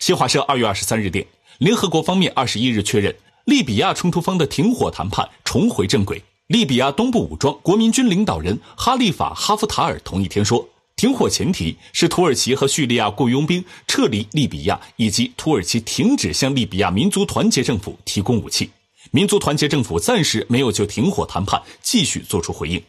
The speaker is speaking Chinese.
新华社二月二十三日电联合国方面二十一日确认利比亚冲突方的停火谈判重回正轨。利比亚东部武装国民军领导人哈利法哈夫塔尔同一天说停火前提是土耳其和叙利亚雇佣兵撤离利比亚以及土耳其停止向利比亚民族团结政府提供武器。民族团结政府暂时没有就停火谈判继续作出回应。